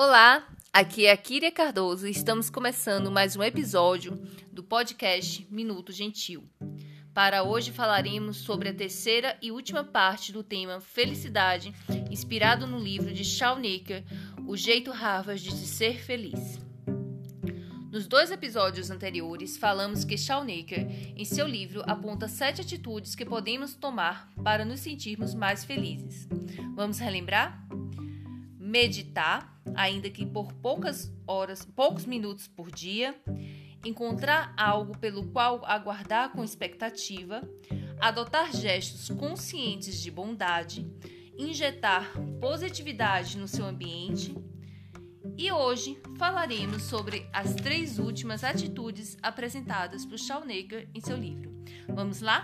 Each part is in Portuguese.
Olá, aqui é a Kíria Cardoso e estamos começando mais um episódio do podcast Minuto Gentil. Para hoje falaremos sobre a terceira e última parte do tema Felicidade, inspirado no livro de Shawnneker, O Jeito Harvard de Ser Feliz. Nos dois episódios anteriores, falamos que Shawnneker, em seu livro, aponta sete atitudes que podemos tomar para nos sentirmos mais felizes. Vamos relembrar? Meditar, ainda que por poucas horas, poucos minutos por dia, encontrar algo pelo qual aguardar com expectativa, adotar gestos conscientes de bondade, injetar positividade no seu ambiente. E hoje falaremos sobre as três últimas atitudes apresentadas por Shawnneker em seu livro. Vamos lá?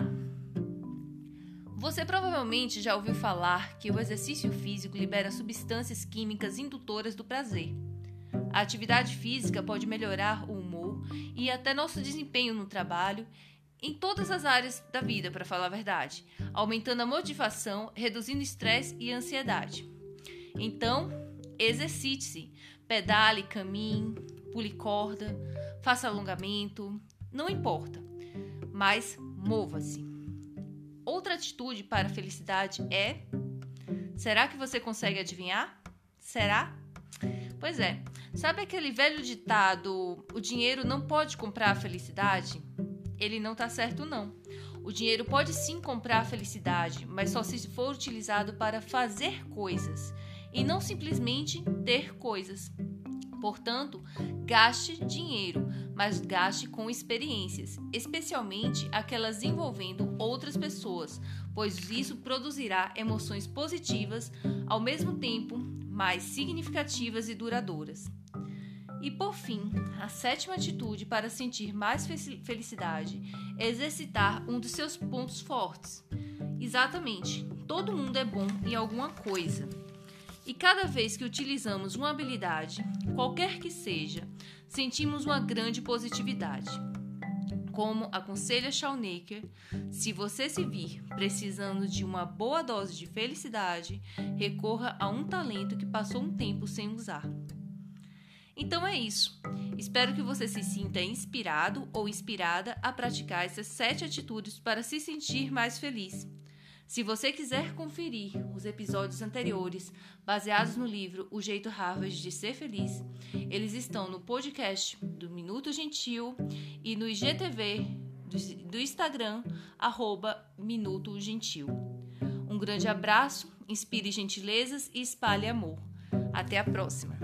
Você provavelmente já ouviu falar que o exercício físico libera substâncias químicas indutoras do prazer. A atividade física pode melhorar o humor e até nosso desempenho no trabalho, em todas as áreas da vida, para falar a verdade, aumentando a motivação, reduzindo estresse e ansiedade. Então, exercite-se, pedale, caminhe, pule corda, faça alongamento, não importa, mas mova-se. Atitude para a felicidade é. Será que você consegue adivinhar? Será? Pois é. Sabe aquele velho ditado: o dinheiro não pode comprar a felicidade? Ele não está certo, não. O dinheiro pode sim comprar a felicidade, mas só se for utilizado para fazer coisas e não simplesmente ter coisas. Portanto, gaste dinheiro, mas gaste com experiências, especialmente aquelas envolvendo outras pessoas, pois isso produzirá emoções positivas, ao mesmo tempo mais significativas e duradouras. E por fim, a sétima atitude para sentir mais felicidade é exercitar um dos seus pontos fortes. Exatamente, todo mundo é bom em alguma coisa. E cada vez que utilizamos uma habilidade, qualquer que seja, sentimos uma grande positividade. Como aconselha Shawnneker, se você se vir precisando de uma boa dose de felicidade, recorra a um talento que passou um tempo sem usar. Então é isso. Espero que você se sinta inspirado ou inspirada a praticar essas sete atitudes para se sentir mais feliz. Se você quiser conferir os episódios anteriores baseados no livro O Jeito Harvard de Ser Feliz, eles estão no podcast do Minuto Gentil e no IGTV do Instagram, arroba Minuto Gentil. Um grande abraço, inspire gentilezas e espalhe amor. Até a próxima!